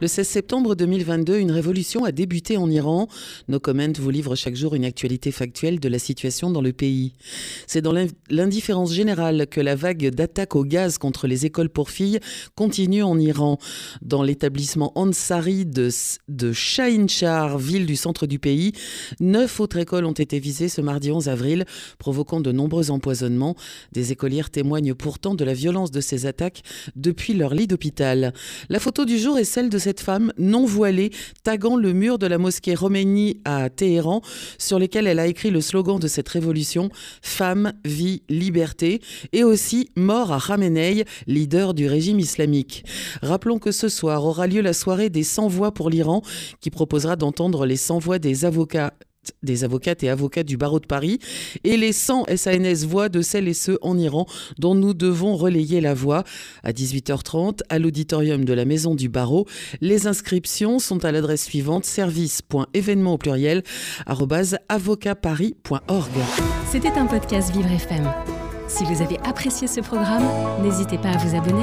Le 16 septembre 2022, une révolution a débuté en Iran. Nos comments vous livrent chaque jour une actualité factuelle de la situation dans le pays. C'est dans l'indifférence générale que la vague d'attaques au gaz contre les écoles pour filles continue en Iran. Dans l'établissement Ansari de, de Shahinchar, ville du centre du pays, neuf autres écoles ont été visées ce mardi 11 avril, provoquant de nombreux empoisonnements. Des écolières témoignent pourtant de la violence de ces attaques depuis leur lit d'hôpital. La photo du jour est celle de cette femme non voilée taguant le mur de la mosquée Roménie à Téhéran, sur lequel elle a écrit le slogan de cette révolution Femme, vie, liberté, et aussi Mort à Khamenei, leader du régime islamique. Rappelons que ce soir aura lieu la soirée des 100 voix pour l'Iran, qui proposera d'entendre les 100 voix des avocats des avocates et avocats du barreau de Paris et les 100 SANS voix de celles et ceux en Iran dont nous devons relayer la voix à 18h30 à l'auditorium de la maison du barreau. Les inscriptions sont à l'adresse suivante service.événement au pluriel avocatparis.org. C'était un podcast Vivre FM. Si vous avez apprécié ce programme, n'hésitez pas à vous abonner.